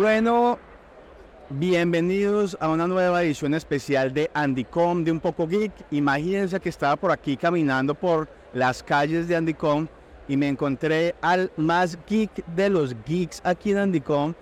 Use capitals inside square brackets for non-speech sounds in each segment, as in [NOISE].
Bueno, bienvenidos a una nueva edición especial de Andycom de Un Poco Geek. Imagínense que estaba por aquí caminando por las calles de Andycom y me encontré al más geek de los geeks aquí en Andycom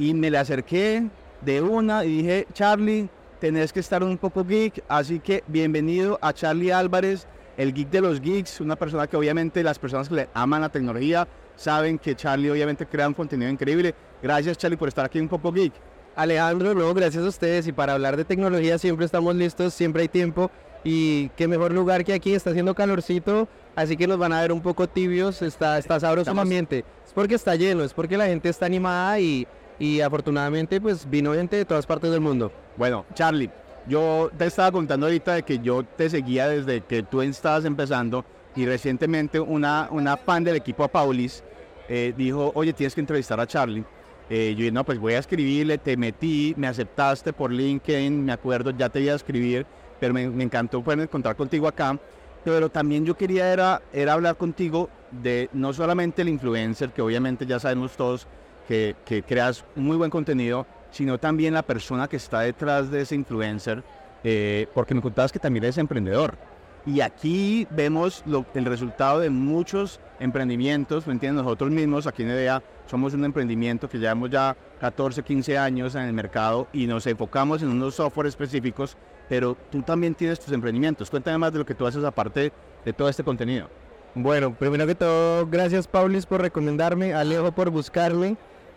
y me le acerqué de una y dije, Charlie, tenés que estar un poco geek, así que bienvenido a Charlie Álvarez, el geek de los geeks, una persona que obviamente las personas que le aman la tecnología saben que Charlie obviamente crea un contenido increíble. Gracias Charlie por estar aquí un poco geek. Alejandro, no, gracias a ustedes y para hablar de tecnología siempre estamos listos, siempre hay tiempo y qué mejor lugar que aquí, está haciendo calorcito, así que nos van a ver un poco tibios, está, está sabroso el ambiente. Es porque está lleno, es porque la gente está animada y, y afortunadamente pues vino gente de todas partes del mundo. Bueno, Charlie, yo te estaba contando ahorita de que yo te seguía desde que tú estabas empezando y recientemente una, una fan del equipo a Paulis eh, dijo, oye, tienes que entrevistar a Charlie. Eh, yo dije, no, pues voy a escribirle, te metí, me aceptaste por LinkedIn, me acuerdo, ya te iba a escribir, pero me, encantó poder encontrar contigo acá. Pero también yo quería era, era hablar contigo de no solamente el influencer, que obviamente ya sabemos todos que, que creas muy buen contenido, sino también la persona que está detrás de ese influencer, eh, porque me contabas que también eres emprendedor. Y aquí vemos el resultado de muchos emprendimientos, ¿me entiendes? Nosotros mismos aquí en EDEA somos un emprendimiento que llevamos ya 14, 15 años en el mercado y nos enfocamos en unos software específicos, pero tú también tienes tus emprendimientos. Cuéntame más de lo que tú haces aparte de todo este contenido. Bueno, primero que todo, gracias Paulis por recomendarme, Alejo por buscarme,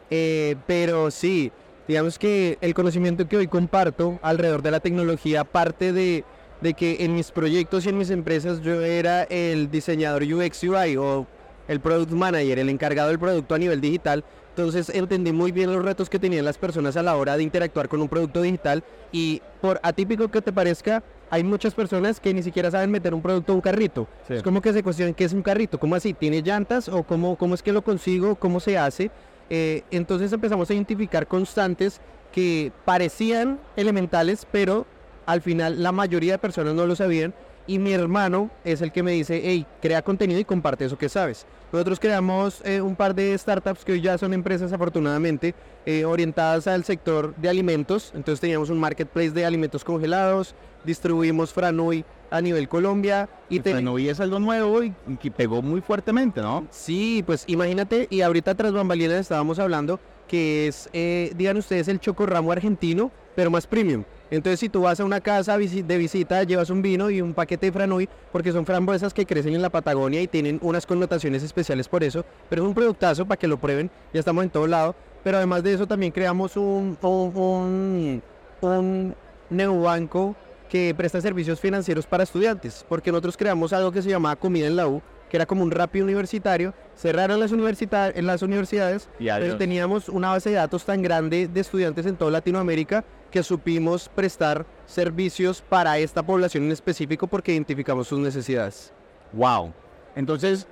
eh, pero sí, digamos que el conocimiento que hoy comparto alrededor de la tecnología parte de de que en mis proyectos y en mis empresas yo era el diseñador UX UI o el product manager, el encargado del producto a nivel digital. Entonces entendí muy bien los retos que tenían las personas a la hora de interactuar con un producto digital y por atípico que te parezca, hay muchas personas que ni siquiera saben meter un producto a un carrito. Es como que se cuestionan qué es un carrito, cómo así, tiene llantas o cómo, cómo es que lo consigo, cómo se hace. Eh, entonces empezamos a identificar constantes que parecían elementales, pero al final la mayoría de personas no lo sabían y mi hermano es el que me dice, hey, crea contenido y comparte eso que sabes. Nosotros creamos eh, un par de startups que hoy ya son empresas afortunadamente eh, orientadas al sector de alimentos. Entonces teníamos un marketplace de alimentos congelados, distribuimos Franui a nivel Colombia. Y, Franui es algo nuevo y, que pegó muy fuertemente, ¿no? Sí, pues imagínate, y ahorita tras bambalinas estábamos hablando que es, eh, digan ustedes, el chocorramo argentino, pero más premium. Entonces, si tú vas a una casa de visita, llevas un vino y un paquete de franui, porque son frambuesas que crecen en la Patagonia y tienen unas connotaciones especiales por eso, pero es un productazo para que lo prueben, ya estamos en todo lado. Pero además de eso, también creamos un, un, un, neobanco que presta servicios financieros para estudiantes, porque nosotros creamos algo que se llamaba Comida en la U, que era como un rápido universitario, cerraron las, en las universidades, pero teníamos una base de datos tan grande de estudiantes en toda Latinoamérica que supimos prestar servicios para esta población en específico porque identificamos sus necesidades. Wow. Entonces,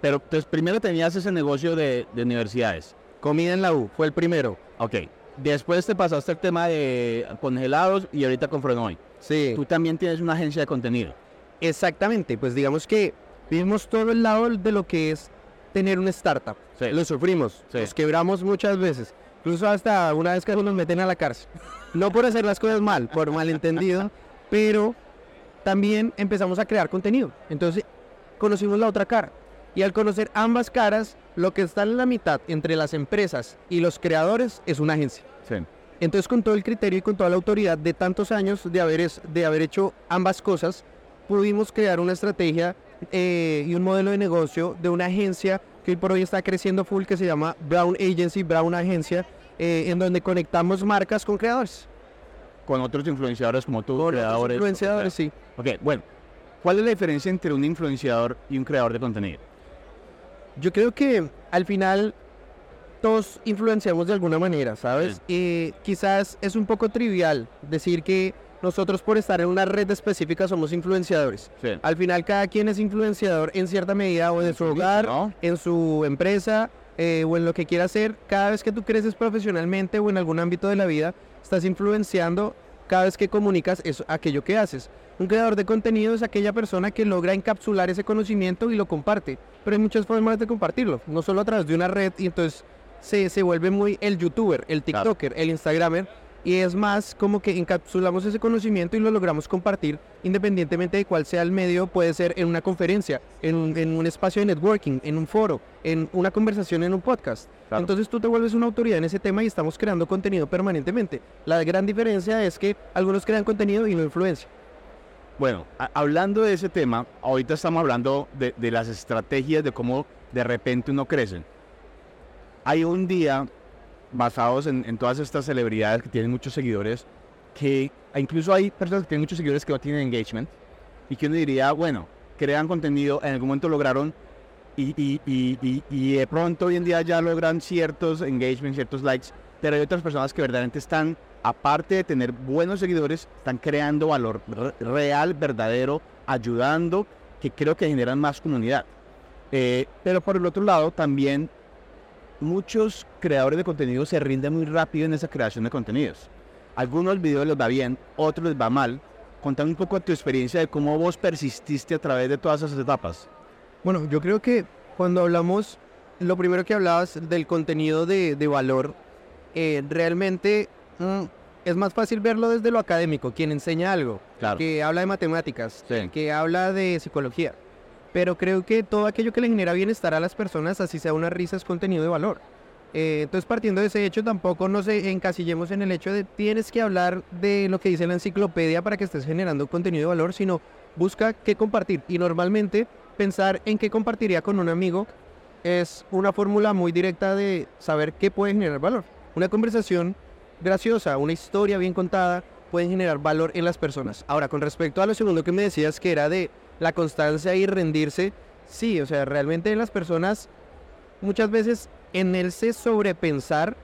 pero entonces primero tenías ese negocio de, universidades. Comida en la U, fue el primero. Ok. Después te pasaste el tema de congelados y ahorita con Frenoy. Sí. Tú también tienes una agencia de contenido. Exactamente, pues digamos que vimos todo el lado de lo que es tener una startup. Lo sufrimos, sí. nos quebramos muchas veces. Incluso hasta una vez que nos meten a la cárcel. No por hacer las cosas mal, por malentendido, pero también empezamos a crear contenido. Entonces conocimos la otra cara. Y al conocer ambas caras, lo que está en la mitad entre las empresas y los creadores es una agencia. Entonces con todo el criterio y con toda la autoridad de tantos años de haber, de haber hecho ambas cosas, pudimos crear una estrategia eh, y un modelo de negocio de una agencia que hoy por hoy está creciendo full que se llama Brown Agency, Brown Agencia, eh, en donde conectamos marcas con creadores. Con otros influenciadores como tú, con creadores. influenciadores, sí. Ok, bueno, ¿cuál es la diferencia entre un influenciador y un creador de contenido? Yo creo que al final todos influenciamos de alguna manera, ¿sabes? Y quizás es un poco trivial decir que nosotros por estar en una red específica somos influenciadores. Al final cada quien es influenciador en cierta medida o en su hogar, en su empresa eh, o en lo que quiera hacer. Cada vez que tú creces profesionalmente o en algún ámbito de la vida, estás influenciando cada vez que comunicas eso, aquello que haces. Un creador de contenido es aquella persona que logra encapsular ese conocimiento y lo comparte. Pero hay muchas formas de compartirlo, no solo a través de una red y entonces se, se vuelve muy el youtuber, el tiktoker, el instagramer, y es más como que encapsulamos ese conocimiento y lo logramos compartir independientemente de cuál sea el medio, puede ser en una conferencia, en un, en un espacio de networking, en un foro, en una conversación en un podcast. Entonces tú te vuelves una autoridad en ese tema y estamos creando contenido permanentemente. La gran diferencia es que algunos crean contenido y no influencia. Bueno, hablando de ese tema, ahorita estamos hablando de, de las estrategias de cómo de repente uno crece. Hay un día basados en, todas estas celebridades que tienen muchos seguidores, que incluso hay personas que tienen muchos seguidores que no tienen engagement, y que uno diría, bueno, crean contenido, en algún momento lograron, y, y, y, y de pronto hoy en día ya logran ciertos engagements, ciertos likes, pero hay otras personas que verdaderamente están, aparte de tener buenos seguidores, están creando valor real, verdadero, ayudando, que creo que generan más comunidad. Eh, pero por el otro lado, también muchos creadores de contenido se rinden muy rápido en esa creación de contenidos. Algunos videos les va bien, otros les va mal. Contame un poco tu experiencia de cómo vos persististe a través de todas esas etapas. Bueno, yo creo que cuando hablamos, lo primero que hablabas del contenido de, valor, eh, realmente mm, es más fácil verlo desde lo académico, quien enseña algo, que habla de matemáticas, que habla de psicología pero creo que todo aquello que le genera bienestar a las personas, así sea una risa, es contenido de valor. Eh, entonces, partiendo de ese hecho, tampoco nos encasillemos en el hecho de tienes que hablar de lo que dice la enciclopedia para que estés generando contenido de valor, sino busca qué compartir. Y normalmente, pensar en qué compartiría con un amigo es una fórmula muy directa de saber qué puede generar valor. Una conversación graciosa, una historia bien contada, puede generar valor en las personas. Ahora, con respecto a lo segundo que me decías, que era de la constancia y rendirse, sí, o sea, realmente las personas muchas veces en el se sobrepensar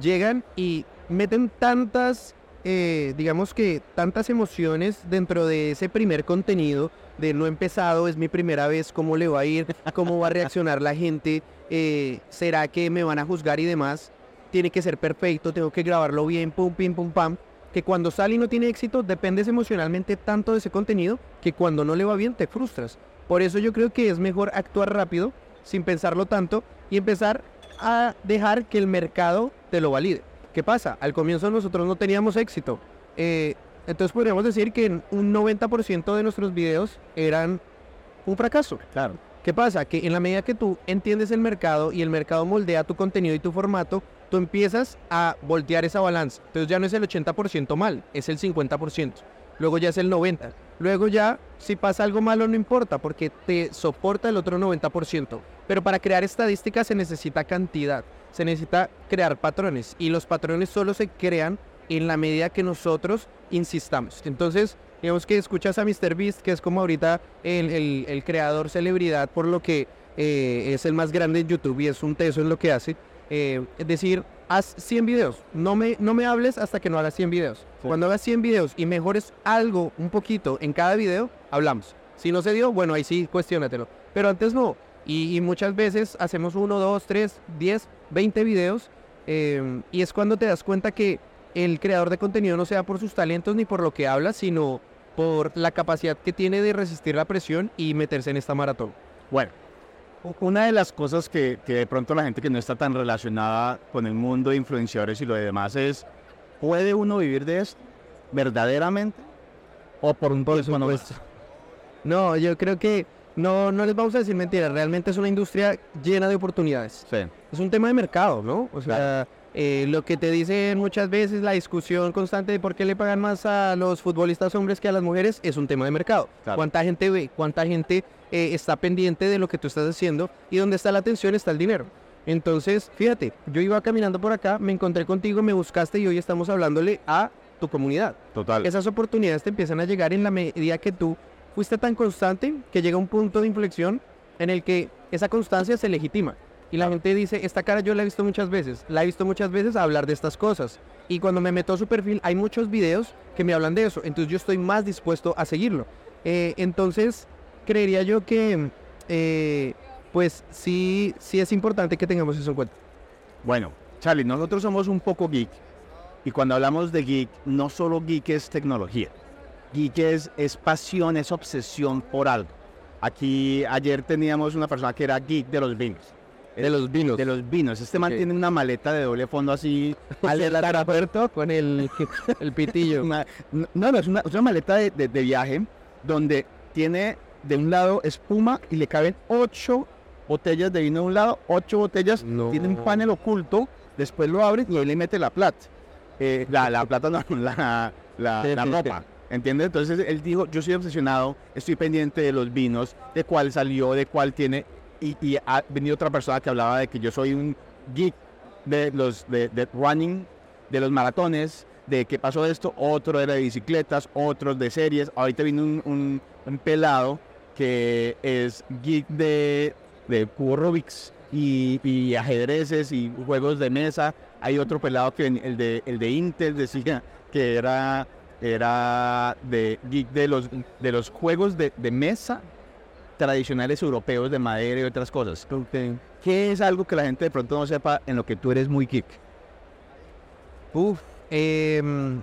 llegan y meten tantas, eh, digamos que tantas emociones dentro de ese primer contenido de no empezado, es mi primera vez, cómo le va a ir, cómo va a reaccionar la gente, eh, será que me van a juzgar y demás, tiene que ser perfecto, tengo que grabarlo bien, pum, pim, pum, pam que cuando sale y no tiene éxito, dependes emocionalmente tanto de ese contenido que cuando no le va bien te frustras. Por eso yo creo que es mejor actuar rápido, sin pensarlo tanto, y empezar a dejar que el mercado te lo valide. ¿Qué pasa? Al comienzo nosotros no teníamos éxito. Eh, entonces podríamos decir que un 90% de nuestros videos eran un fracaso. Claro. ¿Qué pasa? Que en la medida que tú entiendes el mercado y el mercado moldea tu contenido y tu formato, tú empiezas a voltear esa balanza. Entonces ya no es el 80% mal, es el 50%. Luego ya es el 90%. Luego ya, si pasa algo malo, no importa, porque te soporta el otro 90%. Pero para crear estadísticas se necesita cantidad, se necesita crear patrones. Y los patrones solo se crean en la medida que nosotros insistamos. Entonces, digamos que escuchas a MrBeast, que es como ahorita el, creador celebridad, por lo que eh, es el más grande en YouTube y es un teso en lo que hace eh, es decir, haz 100 videos. No me, no me hables hasta que no hagas 100 videos. Cuando hagas 100 videos y mejores algo un poquito en cada video, hablamos. Si no se dio, bueno, ahí sí, cuestiónatelo. Pero antes no. Y, muchas veces hacemos 1, 2, 3, 10, 20 videos. Em, y es cuando te das cuenta que el creador de contenido no sea por sus talentos ni por lo que habla, sino por la capacidad que tiene de resistir la presión y meterse en esta maratón. Bueno, una de las cosas que, de pronto la gente que no está tan relacionada con el mundo de influenciadores y lo demás es, ¿puede uno vivir de esto verdaderamente? ¿O por un por supuesto? No, yo creo que no, no les vamos a decir mentiras, realmente es una industria llena de oportunidades. Es un tema de mercado, ¿no? O sea, eh, lo que te dicen muchas veces, la discusión constante de por qué le pagan más a los futbolistas hombres que a las mujeres, es un tema de mercado. ¿Cuánta gente ve? ¿Cuánta gente eh, está pendiente de lo que tú estás haciendo? Y donde está la atención está el dinero. Entonces, fíjate, yo iba caminando por acá, me encontré contigo, me buscaste y hoy estamos hablándole a tu comunidad. Total. Esas oportunidades te empiezan a llegar en la medida que tú fuiste tan constante que llega un punto de inflexión en el que esa constancia se legitima. Y la gente dice, esta cara yo la he visto muchas veces, la he visto muchas veces hablar de estas cosas. Y cuando me meto a su perfil hay muchos videos que me hablan de eso, entonces yo estoy más dispuesto a seguirlo. Eh, entonces, creería yo que, eh, pues sí, sí es importante que tengamos eso en cuenta. Bueno, Charlie, nosotros somos un poco geek. Y cuando hablamos de geek, no solo geek es tecnología. Geek es, es pasión, es obsesión por algo. Aquí ayer teníamos una persona que era geek de los vinos De los vinos. De los vinos. Este man tiene una maleta de doble fondo así. [LAUGHS] al [LAUGHS] aeropuerto con el, [LAUGHS] el pitillo. Una- no, no, es una, es una maleta de, de- de viaje donde tiene de un lado espuma y le caben ocho botellas de vino de un lado, ocho botellas, No. tiene un panel oculto, después lo abre y ahí le mete la plata. Eh, la, la plata no, la, la, la ropa. ¿Entiendes? Entonces él dijo, yo soy obsesionado, estoy pendiente de los vinos, de cuál salió, de cuál tiene. Y, y ha venido otra persona que hablaba de que yo soy un geek de los de, de running, de los maratones, de qué pasó esto, otro era de bicicletas, otros de series. Ahorita vino un, pelado que es geek de, de cubo Rubik's y, y ajedrezes y juegos de mesa. Hay otro pelado que el de, el de Intel decía que era, era de geek de los, de los juegos de, de mesa tradicionales europeos de madera y otras cosas. ¿Qué es algo que la gente de pronto no sepa en lo que tú eres muy geek? Uf, em,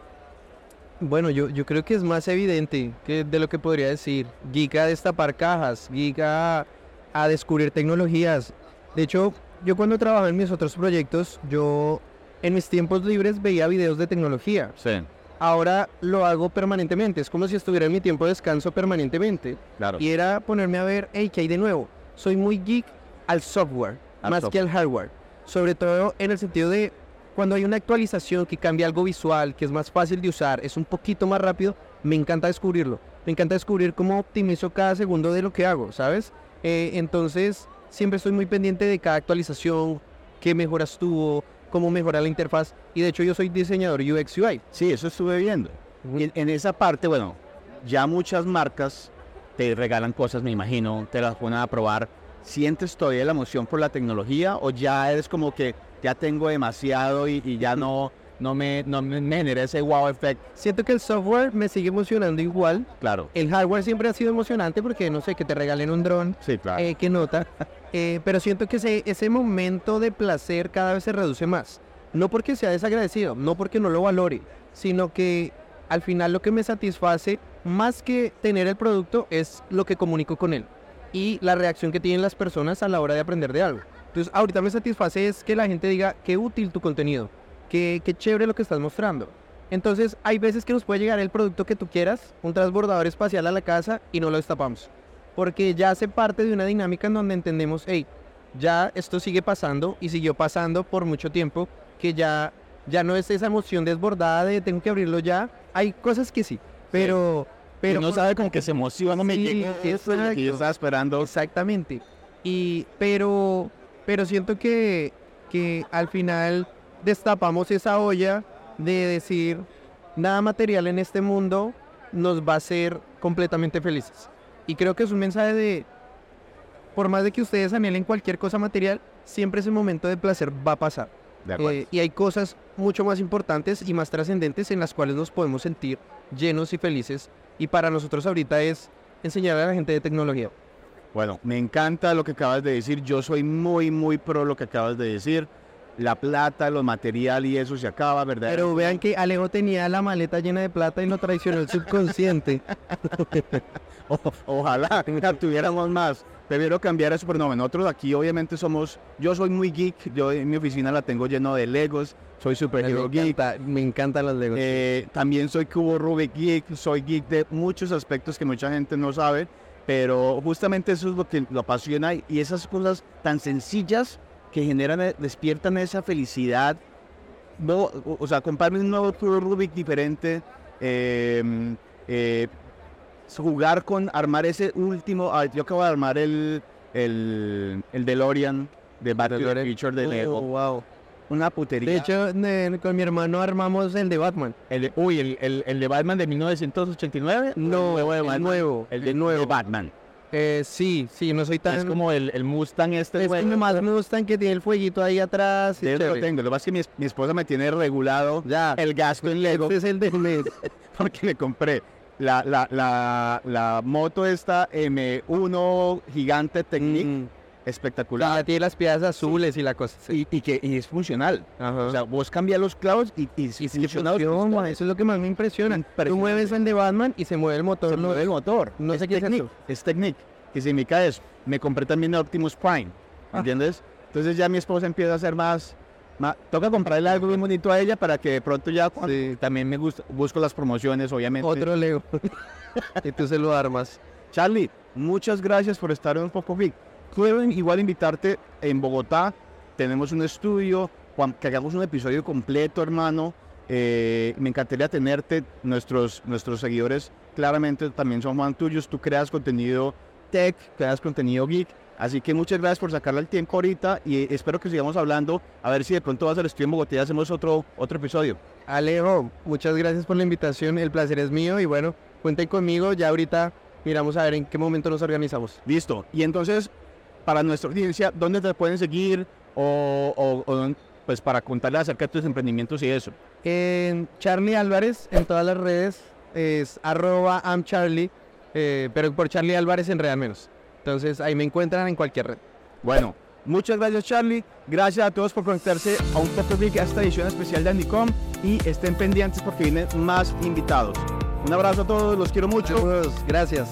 bueno, yo, yo creo que es más evidente que de lo que podría decir. Geek a destapar cajas, geek a, a descubrir tecnologías. De hecho, yo cuando trabajaba en mis otros proyectos, yo en mis tiempos libres veía videos de tecnología. Sí, Ahora lo hago permanentemente, es como si estuviera en mi tiempo de descanso permanentemente. claro. Y era ponerme a ver, hey, ¿qué hay de nuevo? Soy muy geek al software, Al más que al hardware. Sobre todo en el sentido de cuando hay una actualización que cambia algo visual, que es más fácil de usar, es un poquito más rápido, me encanta descubrirlo. Me encanta descubrir cómo optimizo cada segundo de lo que hago, ¿sabes? Eh, entonces, siempre estoy muy pendiente de cada actualización, qué mejoras tuvo, cómo mejora la interfaz. Y de hecho, yo soy diseñador UX UI. Sí, eso estuve viendo. Y en, en esa parte, bueno, ya muchas marcas te regalan cosas, me imagino, te las ponen a probar. ¿Sientes todavía la emoción por la tecnología o ya eres como que ya tengo demasiado y, y ya no, no, me, no me, me genera ese wow effect? Siento que el software me sigue emocionando igual, Claro, El hardware siempre ha sido emocionante porque, no sé, que te regalen un dron, sí, claro. eh, qué nota. [LAUGHS] Eh, pero siento que ese, momento de placer cada vez se reduce más. No porque sea desagradecido, no porque no lo valore, sino que al final lo que me satisface, más que tener el producto, es lo que comunico con él. Y la reacción que tienen las personas a la hora de aprender de algo. Entonces, ahorita me satisface es que la gente diga, qué útil tu contenido, qué, qué chévere lo que estás mostrando. Entonces, hay veces que nos puede llegar el producto que tú quieras, un transbordador espacial a la casa y no lo destapamos. Porque ya hace parte de una dinámica en donde entendemos, hey, ya esto sigue pasando y siguió pasando por mucho tiempo, que ya, ya no es esa emoción desbordada de tengo que abrirlo ya. Hay cosas que sí, pero... Pero Pero no sabe como que se emociona, me Sí, llegó lo que yo estaba esperando. Exactamente. Y, pero, pero siento que, que al final destapamos esa olla de decir, nada material en este mundo nos va a hacer completamente felices. Y creo que es un mensaje de, por más de que ustedes anhelen cualquier cosa material, siempre ese momento de placer va a pasar. De acuerdo. Eh, y hay cosas mucho más importantes y más trascendentes en las cuales nos podemos sentir llenos y felices. Y para nosotros ahorita es enseñar a la gente de tecnología. Bueno, me encanta lo que acabas de decir. Yo soy muy, muy pro lo que acabas de decir. La plata, los material y eso se acaba, ¿verdad? Pero vean que Alejo tenía la maleta llena de plata y lo traicionó el subconsciente. [LAUGHS] O- ojalá [LAUGHS] tuviéramos más. Prefiero cambiar eso, pero no, nosotros aquí obviamente somos, yo soy muy geek, yo en mi oficina la tengo lleno de Legos, soy super me, geek, encanta, me encantan los Legos. eh, también soy cubo Rubik geek, soy geek de muchos aspectos que mucha gente no sabe, pero justamente eso es lo que lo apasiona y esas cosas tan sencillas que generan, eh, despiertan esa felicidad. No, o, sea, comprarme un nuevo cubo Rubik diferente, eh, eh, jugar con armar ese último. ah, yo acabo de armar el, el, el DeLorean de Back to the. Future de Oh, Lego. wow. Una putería. De hecho, ne- con mi hermano armamos el de Batman. El de- uy, el, el, el de Batman de 1989. No, nuevo de el nuevo, El el de nuevo. Batman. Eh, sí, sí, no soy tan... Es como el, el Mustang este. Es güey. que más me gustan que tiene el fueguito ahí atrás. eso lo tengo. Lo que pasa es que mi, mi esposa me tiene regulado Ya. el gasto en Lego Este es el del mes. [LAUGHS] porque le compré la, la, la, la moto esta M1 gigante Technic Mm. Espectacular Ya tiene las piedras azules y la cosa. sí. y, y que y es funcional. Ajá. O sea, vos cambias los clavos y, y, y funciona. eso es lo que más me impresiona. Tú mueves el de Batman y se mueve el motor. Se no- mueve el motor. no sé qué es eso. Es Technic. Que significa eso. Me compré también el Optimus Prime. Ah. ¿Entiendes? Entonces ya mi esposa empieza a hacer más, más toca comprarle algo bien bonito a ella para que de pronto ya Sí. también me gusta, busco las promociones, obviamente. Otro Lego. [LAUGHS] y tú se lo armas. Charlie, muchas gracias por estar en poco Geek. Quiero igual invitarte en Bogotá. Tenemos un estudio, que hagamos un episodio completo, hermano. Eh, me encantaría tenerte. Nuestros, nuestros seguidores claramente también son fan tuyos. Tú creas contenido tech, creas contenido geek. Así que muchas gracias por sacarle el tiempo ahorita y espero que sigamos hablando. A ver si de pronto vas al estudio en Bogotá y hacemos otro, otro episodio. Alejo, muchas gracias por la invitación. El placer es mío y bueno, cuenten conmigo. Ya ahorita miramos a ver en qué momento nos organizamos. Listo. Y entonces, para nuestra audiencia, ¿dónde te pueden seguir? O, o- o dónde- pues para contarles acerca de tus emprendimientos y eso. En Charlie Álvarez, en todas las redes, es arroba amcharlie, eh, pero por Charlie Álvarez en Real Menos. Entonces ahí me encuentran en cualquier red. Bueno, muchas gracias Charlie. Gracias a todos por conectarse a un Geek, a esta edición especial de Andicom. Y estén pendientes porque vienen más invitados. Un abrazo a todos, los quiero mucho. Gracias.